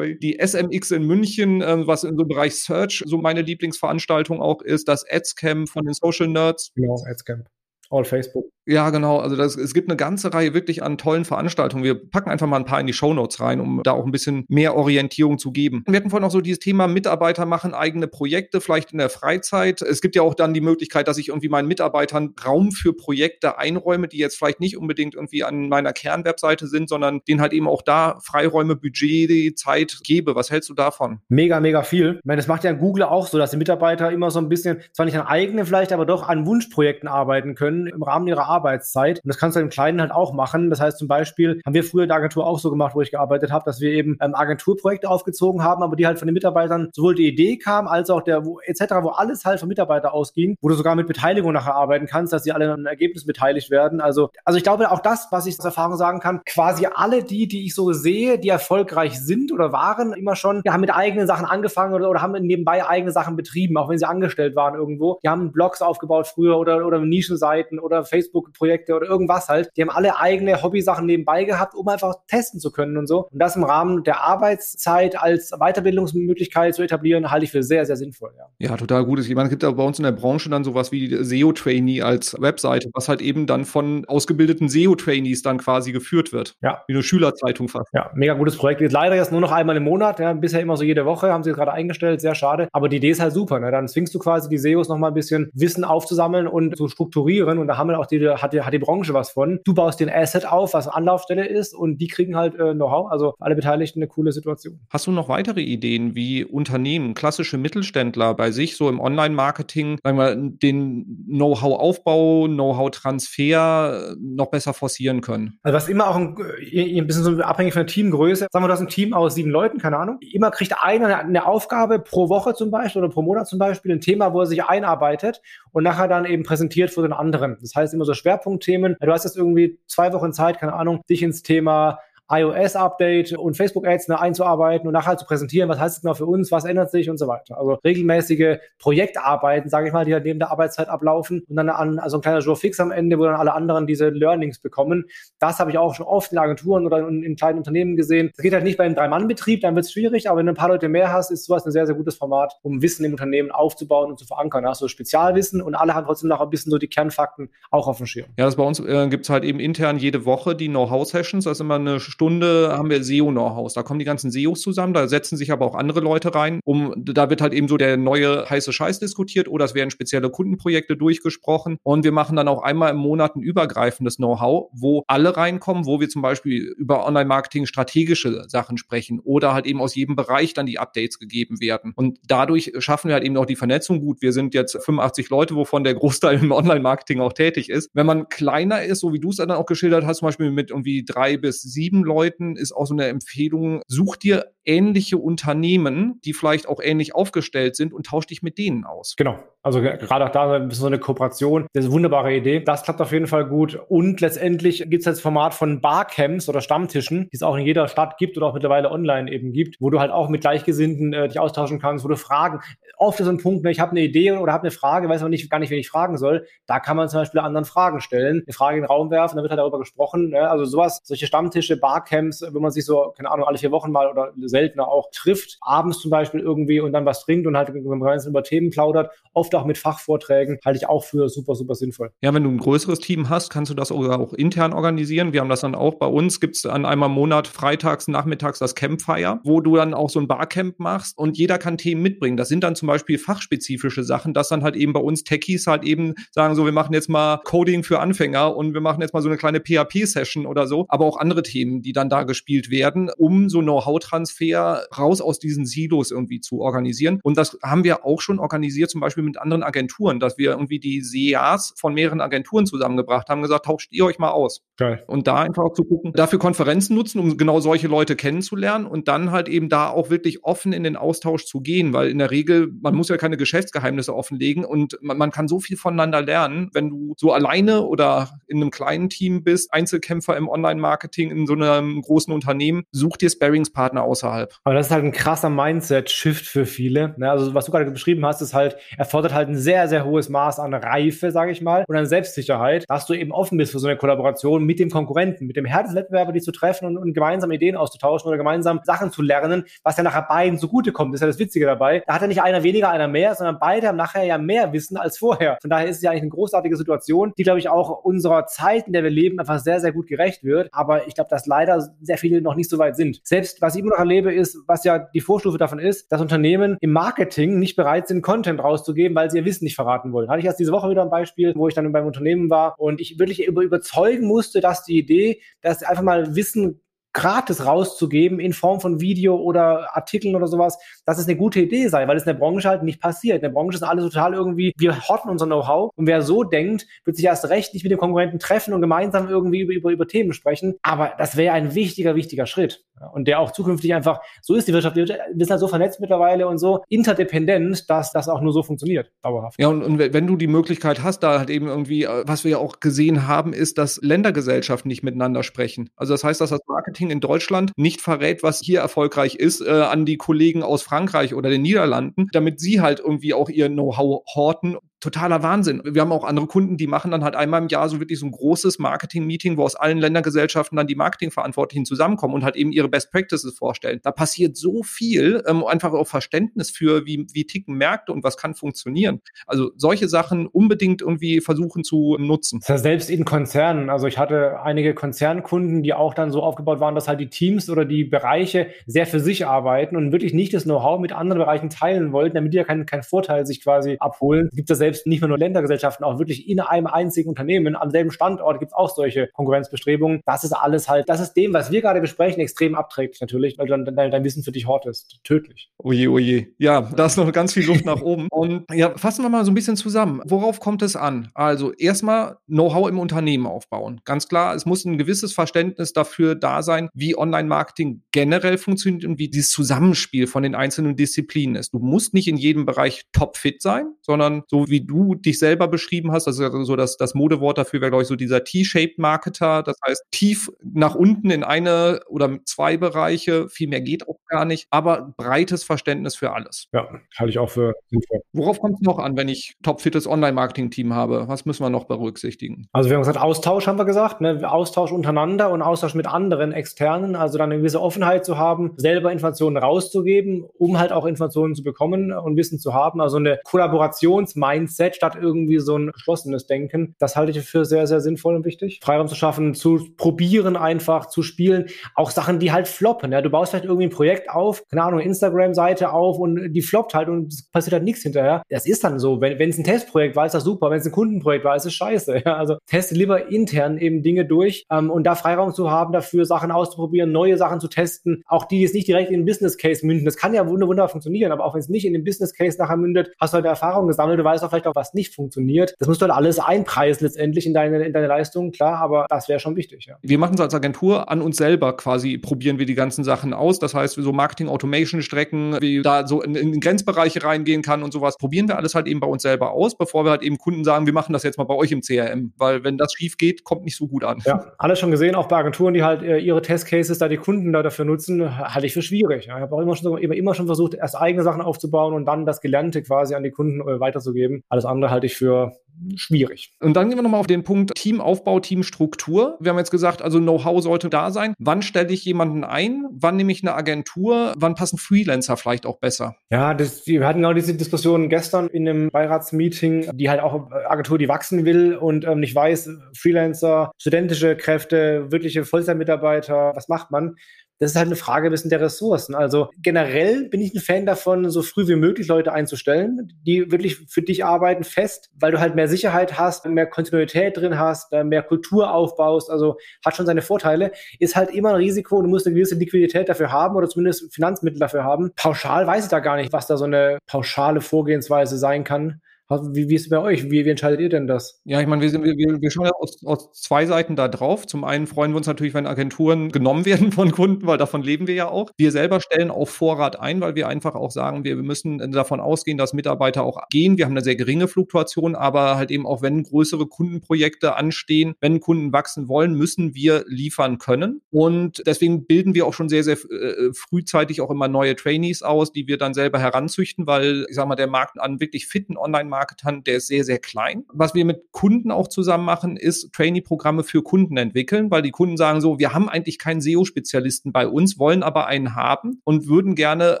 Die SMX in München, äh, was in so Bereich Search so meine Lieblingsveranstaltung auch ist, das Adscamp von den Social Nerds. Genau, Adscamp. All Facebook. Ja, genau. Also das, es gibt eine ganze Reihe wirklich an tollen Veranstaltungen. Wir packen einfach mal ein paar in die Shownotes rein, um da auch ein bisschen mehr Orientierung zu geben. Wir hatten vorhin noch so dieses Thema, Mitarbeiter machen eigene Projekte, vielleicht in der Freizeit. Es gibt ja auch dann die Möglichkeit, dass ich irgendwie meinen Mitarbeitern Raum für Projekte einräume, die jetzt vielleicht nicht unbedingt irgendwie an meiner Kernwebseite sind, sondern denen halt eben auch da Freiräume, Budget, Zeit gebe. Was hältst du davon? Mega, mega viel. Ich meine, das macht ja Google auch so, dass die Mitarbeiter immer so ein bisschen, zwar nicht an eigenen vielleicht, aber doch an Wunschprojekten arbeiten können im Rahmen ihrer Arbeit Arbeitszeit. Und das kannst du im Kleinen halt auch machen. Das heißt zum Beispiel, haben wir früher in der Agentur auch so gemacht, wo ich gearbeitet habe, dass wir eben ähm, Agenturprojekte aufgezogen haben, aber die halt von den Mitarbeitern sowohl die Idee kam, als auch der, wo, etc., wo alles halt von Mitarbeiter ausging, wo du sogar mit Beteiligung nachher arbeiten kannst, dass sie alle an Ergebnis beteiligt werden. Also, also ich glaube auch das, was ich aus Erfahrung sagen kann, quasi alle die, die ich so sehe, die erfolgreich sind oder waren, immer schon, die haben mit eigenen Sachen angefangen oder, oder haben nebenbei eigene Sachen betrieben, auch wenn sie angestellt waren irgendwo. Die haben Blogs aufgebaut früher oder, oder Nischenseiten oder Facebook-Projekte oder irgendwas halt. Die haben alle eigene Hobbysachen nebenbei gehabt, um einfach testen zu können und so. Und das im Rahmen der Arbeitszeit als Weiterbildungsmöglichkeit zu etablieren, halte ich für sehr, sehr sinnvoll. Ja, ja total gut. Ich meine, es gibt ja bei uns in der Branche dann sowas wie SEO-Trainee als Webseite, was halt eben dann von ausgebildeten SEO-Trainees dann quasi geführt wird. Ja. Wie eine Schülerzeitung fast. Ja, mega gutes Projekt. Leider jetzt nur noch einmal im Monat. Ja, bisher immer so jede Woche, haben sie gerade eingestellt. Sehr schade. Aber die Idee ist halt super. Ne? Dann zwingst du quasi die SEOs noch mal ein bisschen Wissen aufzusammeln und zu strukturieren. Und da haben wir auch die, hat, die, hat die Branche was von. Du baust den Asset auf, was Anlaufstelle ist und die kriegen halt äh, Know-how. Also alle Beteiligten eine coole Situation. Hast du noch weitere Ideen, wie Unternehmen, klassische Mittelständler bei sich so im Online-Marketing, sagen wir, den Know-how-Aufbau, Know-how-Transfer noch besser forcieren können? Also was immer auch ein, ein bisschen so abhängig von der Teamgröße. Sagen wir, du hast ein Team aus sieben Leuten, keine Ahnung. Immer kriegt einer eine Aufgabe pro Woche zum Beispiel oder pro Monat zum Beispiel, ein Thema, wo er sich einarbeitet und nachher dann eben präsentiert vor den anderen. Das heißt immer so Schwerpunktthemen. Du hast jetzt irgendwie zwei Wochen Zeit, keine Ahnung, dich ins Thema iOS-Update und Facebook-Ads ne, einzuarbeiten und nachher zu präsentieren, was heißt es genau für uns, was ändert sich und so weiter. Also regelmäßige Projektarbeiten, sage ich mal, die halt neben der Arbeitszeit ablaufen und dann an, also ein kleiner Jour fix am Ende, wo dann alle anderen diese Learnings bekommen. Das habe ich auch schon oft in Agenturen oder in, in kleinen Unternehmen gesehen. Das geht halt nicht bei einem Drei-Mann-Betrieb, dann wird es schwierig, aber wenn du ein paar Leute mehr hast, ist sowas ein sehr, sehr gutes Format, um Wissen im Unternehmen aufzubauen und zu verankern. Da hast du Spezialwissen und alle haben trotzdem noch ein bisschen so die Kernfakten auch auf dem Schirm. Ja, das bei uns äh, gibt es halt eben intern jede Woche die Know-how-Sessions. Das immer eine Stunde haben wir SEO-Know-hows. Da kommen die ganzen SEOs zusammen, da setzen sich aber auch andere Leute rein. Um, da wird halt eben so der neue heiße Scheiß diskutiert oder es werden spezielle Kundenprojekte durchgesprochen. Und wir machen dann auch einmal im Monat ein übergreifendes Know-how, wo alle reinkommen, wo wir zum Beispiel über Online-Marketing strategische Sachen sprechen oder halt eben aus jedem Bereich dann die Updates gegeben werden. Und dadurch schaffen wir halt eben auch die Vernetzung gut. Wir sind jetzt 85 Leute, wovon der Großteil im Online-Marketing auch tätig ist. Wenn man kleiner ist, so wie du es dann auch geschildert hast, zum Beispiel mit irgendwie drei bis sieben Leuten, ist auch so eine Empfehlung, such dir ähnliche Unternehmen, die vielleicht auch ähnlich aufgestellt sind und tausch dich mit denen aus. Genau. Also gerade auch da so eine Kooperation, das ist eine wunderbare Idee. Das klappt auf jeden Fall gut. Und letztendlich gibt es das Format von Barcamps oder Stammtischen, die es auch in jeder Stadt gibt oder auch mittlerweile online eben gibt, wo du halt auch mit Gleichgesinnten äh, dich austauschen kannst, wo du Fragen, oft ist ein Punkt, ne, ich habe eine Idee oder habe eine Frage, weiß aber nicht, gar nicht, wen ich fragen soll. Da kann man zum Beispiel anderen Fragen stellen, eine Frage in den Raum werfen, dann wird halt darüber gesprochen. Ne? Also sowas, solche Stammtische, Barcamps, wenn man sich so, keine Ahnung, alle vier Wochen mal oder seltener auch trifft, abends zum Beispiel irgendwie und dann was trinkt und halt über Themen plaudert, oft auch mit Fachvorträgen, halte ich auch für super, super sinnvoll. Ja, wenn du ein größeres Team hast, kannst du das auch intern organisieren. Wir haben das dann auch bei uns, gibt es an einmal im Monat freitags, nachmittags das Campfire, wo du dann auch so ein Barcamp machst und jeder kann Themen mitbringen. Das sind dann zum Beispiel fachspezifische Sachen, dass dann halt eben bei uns Techies halt eben sagen so, wir machen jetzt mal Coding für Anfänger und wir machen jetzt mal so eine kleine PHP-Session oder so, aber auch andere Themen, die dann da gespielt werden, um so Know-how-Transfer raus aus diesen Silos irgendwie zu organisieren. Und das haben wir auch schon organisiert, zum Beispiel mit anderen Agenturen, dass wir irgendwie die CEAs von mehreren Agenturen zusammengebracht haben, gesagt, tauscht ihr euch mal aus. Geil. Und da einfach auch zu gucken, dafür Konferenzen nutzen, um genau solche Leute kennenzulernen und dann halt eben da auch wirklich offen in den Austausch zu gehen, weil in der Regel, man muss ja keine Geschäftsgeheimnisse offenlegen und man, man kann so viel voneinander lernen, wenn du so alleine oder in einem kleinen Team bist, Einzelkämpfer im Online-Marketing in so einem großen Unternehmen, such dir Sparringspartner außerhalb. Aber das ist halt ein krasser Mindset-Shift für viele. Ne? Also was du gerade beschrieben hast, ist halt, erfordert halt ein sehr, sehr hohes Maß an Reife, sage ich mal, und an Selbstsicherheit, dass du eben offen bist für so eine Kollaboration mit dem Konkurrenten, mit dem Herr des Wettbewerbers, die zu treffen und, und gemeinsam Ideen auszutauschen oder gemeinsam Sachen zu lernen, was ja nachher beiden zugutekommt. Das ist ja das Witzige dabei. Da hat ja nicht einer weniger, einer mehr, sondern beide haben nachher ja mehr Wissen als vorher. Von daher ist es ja eigentlich eine großartige Situation, die, glaube ich, auch unserer Zeit, in der wir leben, einfach sehr, sehr gut gerecht wird. Aber ich glaube, dass leider sehr viele noch nicht so weit sind. Selbst was ich immer noch erlebe, ist, was ja die Vorstufe davon ist, dass Unternehmen im Marketing nicht bereit sind, Content rauszugeben, weil sie ihr Wissen nicht verraten wollen. Hatte ich erst diese Woche wieder ein Beispiel, wo ich dann beim Unternehmen war und ich wirklich über überzeugen musste, dass die Idee, dass einfach mal Wissen gratis rauszugeben in Form von Video oder Artikeln oder sowas, dass es eine gute Idee sei, weil es in der Branche halt nicht passiert. In der Branche sind alle total irgendwie, wir horten unser Know-how und wer so denkt, wird sich erst recht nicht mit dem Konkurrenten treffen und gemeinsam irgendwie über, über, über Themen sprechen. Aber das wäre ein wichtiger, wichtiger Schritt. Und der auch zukünftig einfach, so ist die Wirtschaft, wir sind halt so vernetzt mittlerweile und so interdependent, dass das auch nur so funktioniert, dauerhaft. Ja, und, und wenn du die Möglichkeit hast, da halt eben irgendwie, äh, was wir ja auch gesehen haben, ist, dass Ländergesellschaften nicht miteinander sprechen. Also das heißt, dass das Marketing in Deutschland nicht verrät, was hier erfolgreich ist, äh, an die Kollegen aus Frankreich oder den Niederlanden, damit sie halt irgendwie auch ihr Know-how horten totaler Wahnsinn. Wir haben auch andere Kunden, die machen dann halt einmal im Jahr so wirklich so ein großes Marketing-Meeting, wo aus allen Ländergesellschaften dann die Marketingverantwortlichen zusammenkommen und halt eben ihre Best Practices vorstellen. Da passiert so viel, ähm, einfach auch Verständnis für, wie, wie ticken Märkte und was kann funktionieren. Also solche Sachen unbedingt irgendwie versuchen zu nutzen. Heißt, selbst in Konzernen, also ich hatte einige Konzernkunden, die auch dann so aufgebaut waren, dass halt die Teams oder die Bereiche sehr für sich arbeiten und wirklich nicht das Know-how mit anderen Bereichen teilen wollten, damit die ja keinen, keinen Vorteil sich quasi abholen. Es gibt das selbst nicht mehr nur Ländergesellschaften, auch wirklich in einem einzigen Unternehmen am selben Standort gibt es auch solche Konkurrenzbestrebungen. Das ist alles halt, das ist dem, was wir gerade besprechen, extrem abträglich natürlich, weil dann dein, dein Wissen für dich hort ist. Tödlich. Oje, oje. Ja, da ist noch ganz viel Luft nach oben. Und ja, fassen wir mal so ein bisschen zusammen. Worauf kommt es an? Also erstmal Know-how im Unternehmen aufbauen. Ganz klar, es muss ein gewisses Verständnis dafür da sein, wie Online-Marketing generell funktioniert und wie dieses Zusammenspiel von den einzelnen Disziplinen ist. Du musst nicht in jedem Bereich topfit sein, sondern so wie du dich selber beschrieben hast, also so das, das Modewort dafür wäre, glaube ich, so dieser T-shaped Marketer, das heißt tief nach unten in eine oder zwei Bereiche, viel mehr geht auch gar nicht, aber breites Verständnis für alles. Ja, halte ich auch für sinnvoll. Worauf kommt es noch an, wenn ich topfittes Online-Marketing-Team habe? Was müssen wir noch berücksichtigen? Also wir haben gesagt, Austausch haben wir gesagt, ne? Austausch untereinander und Austausch mit anderen externen, also dann eine gewisse Offenheit zu haben, selber Informationen rauszugeben, um halt auch Informationen zu bekommen und Wissen zu haben, also eine Kollaborations-Mindset statt irgendwie so ein geschlossenes Denken. Das halte ich für sehr, sehr sinnvoll und wichtig. Freiraum zu schaffen, zu probieren einfach, zu spielen. Auch Sachen, die halt floppen. Ja? Du baust vielleicht irgendwie ein Projekt auf, keine Ahnung, Instagram-Seite auf und die floppt halt und es passiert halt nichts hinterher. Das ist dann so. Wenn es ein Testprojekt war, ist das super. Wenn es ein Kundenprojekt war, ist es scheiße. Ja? Also teste lieber intern eben Dinge durch ähm, und da Freiraum zu haben, dafür Sachen auszuprobieren, neue Sachen zu testen, auch die jetzt nicht direkt in den Business Case münden. Das kann ja wunderbar funktionieren, aber auch wenn es nicht in den Business Case nachher mündet, hast du halt Erfahrung gesammelt, du weißt auch vielleicht auch, was nicht funktioniert. Das musst du halt alles einpreisen letztendlich in deine, in deine Leistung, klar, aber das wäre schon wichtig. Ja. Wir machen es als Agentur an uns selber quasi, probieren wir die ganzen Sachen aus. Das heißt, so Marketing-Automation-Strecken, wie da so in, in Grenzbereiche reingehen kann und sowas, probieren wir alles halt eben bei uns selber aus, bevor wir halt eben Kunden sagen, wir machen das jetzt mal bei euch im CRM. Weil wenn das schief geht, kommt nicht so gut an. Ja, alles schon gesehen, auch bei Agenturen, die halt äh, ihre Testcases da die Kunden da dafür nutzen, halte ich für schwierig. Ich habe auch immer schon, immer, immer schon versucht, erst eigene Sachen aufzubauen und dann das Gelernte quasi an die Kunden äh, weiterzugeben. Alles andere halte ich für schwierig. Und dann gehen wir nochmal auf den Punkt Teamaufbau, Teamstruktur. Wir haben jetzt gesagt, also Know-how sollte da sein. Wann stelle ich jemanden ein? Wann nehme ich eine Agentur? Wann passen Freelancer vielleicht auch besser? Ja, das, wir hatten genau diese Diskussion gestern in einem Beiratsmeeting, die halt auch Agentur, die wachsen will und ähm, nicht weiß, Freelancer, studentische Kräfte, wirkliche Vollzeitmitarbeiter, was macht man? Das ist halt eine Frage ein bisschen der Ressourcen. Also generell bin ich ein Fan davon, so früh wie möglich Leute einzustellen, die wirklich für dich arbeiten, fest, weil du halt mehr Sicherheit hast, mehr Kontinuität drin hast, äh, mehr Kultur aufbaust, also hat schon seine Vorteile, ist halt immer ein Risiko und du musst eine gewisse Liquidität dafür haben oder zumindest Finanzmittel dafür haben. Pauschal weiß ich da gar nicht, was da so eine pauschale Vorgehensweise sein kann. Wie, wie ist es bei euch? Wie, wie entscheidet ihr denn das? Ja, ich meine, wir, wir, wir schauen ja aus, aus zwei Seiten da drauf. Zum einen freuen wir uns natürlich, wenn Agenturen genommen werden von Kunden, weil davon leben wir ja auch. Wir selber stellen auch Vorrat ein, weil wir einfach auch sagen, wir, wir müssen davon ausgehen, dass Mitarbeiter auch gehen. Wir haben eine sehr geringe Fluktuation, aber halt eben auch, wenn größere Kundenprojekte anstehen, wenn Kunden wachsen wollen, müssen wir liefern können. Und deswegen bilden wir auch schon sehr, sehr äh, frühzeitig auch immer neue Trainees aus, die wir dann selber heranzüchten, weil, ich sag mal, der Markt an wirklich fitten Online-Markt Marketing, der ist sehr, sehr klein. Was wir mit Kunden auch zusammen machen, ist Trainee-Programme für Kunden entwickeln, weil die Kunden sagen so, wir haben eigentlich keinen SEO-Spezialisten bei uns, wollen aber einen haben und würden gerne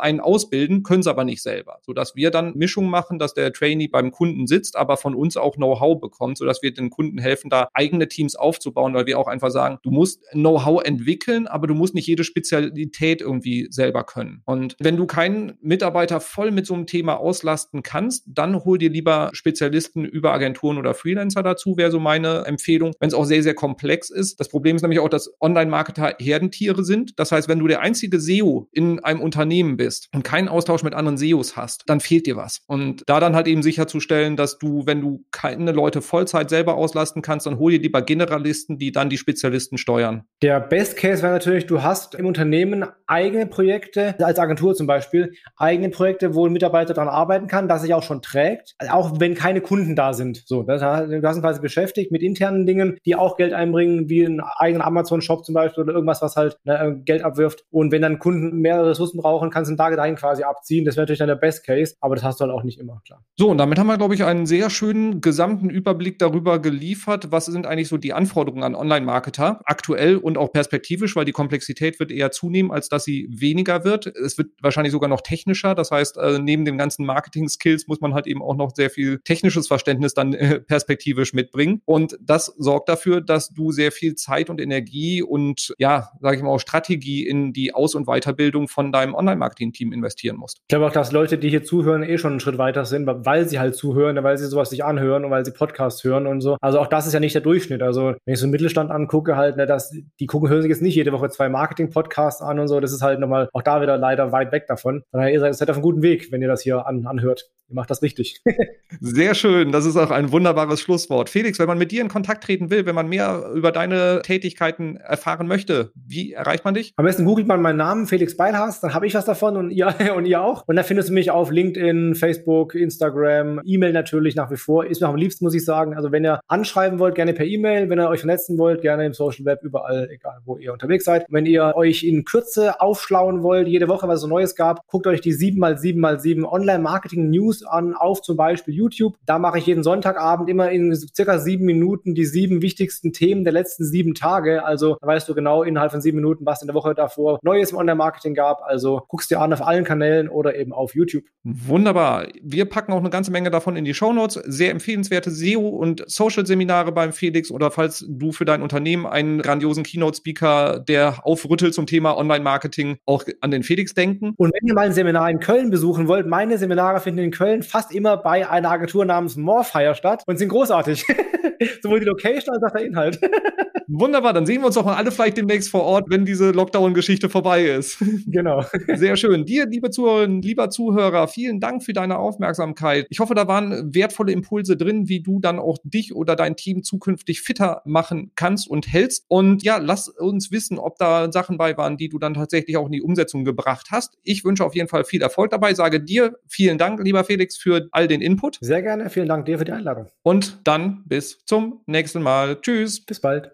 einen ausbilden, können es aber nicht selber. Sodass wir dann Mischung machen, dass der Trainee beim Kunden sitzt, aber von uns auch Know-how bekommt, sodass wir den Kunden helfen, da eigene Teams aufzubauen, weil wir auch einfach sagen, du musst Know-how entwickeln, aber du musst nicht jede Spezialität irgendwie selber können. Und wenn du keinen Mitarbeiter voll mit so einem Thema auslasten kannst, dann hol dir lieber lieber Spezialisten über Agenturen oder Freelancer dazu, wäre so meine Empfehlung, wenn es auch sehr, sehr komplex ist. Das Problem ist nämlich auch, dass Online-Marketer Herdentiere sind. Das heißt, wenn du der einzige SEO in einem Unternehmen bist und keinen Austausch mit anderen SEOs hast, dann fehlt dir was. Und da dann halt eben sicherzustellen, dass du, wenn du keine Leute Vollzeit selber auslasten kannst, dann hol dir lieber Generalisten, die dann die Spezialisten steuern. Der Best Case wäre natürlich, du hast im Unternehmen eigene Projekte, als Agentur zum Beispiel, eigene Projekte, wo ein Mitarbeiter daran arbeiten kann, das sich auch schon trägt, auch wenn keine Kunden da sind. So, das, du hast quasi beschäftigt mit internen Dingen, die auch Geld einbringen, wie einen eigenen Amazon-Shop zum Beispiel oder irgendwas, was halt ne, Geld abwirft. Und wenn dann Kunden mehr Ressourcen brauchen, kannst du einen Tag dahin quasi abziehen. Das wäre natürlich dann der Best Case, aber das hast du halt auch nicht immer, klar. So, und damit haben wir, glaube ich, einen sehr schönen gesamten Überblick darüber geliefert, was sind eigentlich so die Anforderungen an Online-Marketer, aktuell und auch perspektivisch, weil die Komplexität wird eher zunehmen, als dass sie weniger wird. Es wird wahrscheinlich sogar noch technischer. Das heißt, äh, neben den ganzen Marketing-Skills muss man halt eben auch noch sehr viel technisches Verständnis dann äh, perspektivisch mitbringen. Und das sorgt dafür, dass du sehr viel Zeit und Energie und ja, sage ich mal auch Strategie in die Aus- und Weiterbildung von deinem Online-Marketing-Team investieren musst. Ich glaube auch, dass Leute, die hier zuhören, eh schon einen Schritt weiter sind, weil sie halt zuhören, weil sie sowas sich anhören und weil sie Podcasts hören und so. Also auch das ist ja nicht der Durchschnitt. Also wenn ich so einen Mittelstand angucke, halt, ne, dass die gucken, hören sich jetzt nicht jede Woche zwei Marketing-Podcasts an und so. Das ist halt nochmal auch da wieder leider weit weg davon. Daher ihr seid, seid auf einem guten Weg, wenn ihr das hier an, anhört. Ihr macht das richtig. Sehr schön. Das ist auch ein wunderbares Schlusswort. Felix, wenn man mit dir in Kontakt treten will, wenn man mehr über deine Tätigkeiten erfahren möchte, wie erreicht man dich? Am besten googelt man meinen Namen, Felix Beilhaas, dann habe ich was davon und ihr, und ihr auch. Und dann findest du mich auf LinkedIn, Facebook, Instagram, E-Mail natürlich nach wie vor. Ist mir am liebsten, muss ich sagen. Also wenn ihr anschreiben wollt, gerne per E-Mail. Wenn ihr euch vernetzen wollt, gerne im Social Web, überall, egal wo ihr unterwegs seid. Wenn ihr euch in Kürze aufschlauen wollt, jede Woche, was es so Neues gab, guckt euch die 7x7x7 Online-Marketing-News an, auf zum Beispiel YouTube. Da mache ich jeden Sonntagabend immer in circa sieben Minuten die sieben wichtigsten Themen der letzten sieben Tage. Also da weißt du genau innerhalb von sieben Minuten, was in der Woche davor Neues im Online-Marketing gab. Also guckst dir an auf allen Kanälen oder eben auf YouTube. Wunderbar. Wir packen auch eine ganze Menge davon in die Show Notes. Sehr empfehlenswerte SEO und Social-Seminare beim Felix oder falls du für dein Unternehmen einen grandiosen Keynote-Speaker, der aufrüttelt zum Thema Online-Marketing, auch an den Felix denken. Und wenn ihr mal ein Seminar in Köln besuchen wollt, meine Seminare finden in Köln fast immer bei einer Agentur namens Morfire statt und sind großartig. Sowohl die Location als auch der Inhalt. Wunderbar, dann sehen wir uns doch mal alle vielleicht demnächst vor Ort, wenn diese Lockdown-Geschichte vorbei ist. Genau. Sehr schön. Dir, liebe Zuhörerinnen, lieber Zuhörer, vielen Dank für deine Aufmerksamkeit. Ich hoffe, da waren wertvolle Impulse drin, wie du dann auch dich oder dein Team zukünftig fitter machen kannst und hältst. Und ja, lass uns wissen, ob da Sachen bei waren, die du dann tatsächlich auch in die Umsetzung gebracht hast. Ich wünsche auf jeden Fall viel Erfolg dabei. Sage dir vielen Dank, lieber Felix, für all den Input. Sehr gerne. Vielen Dank dir für die Einladung. Und dann bis zum nächsten Mal. Tschüss. Bis bald.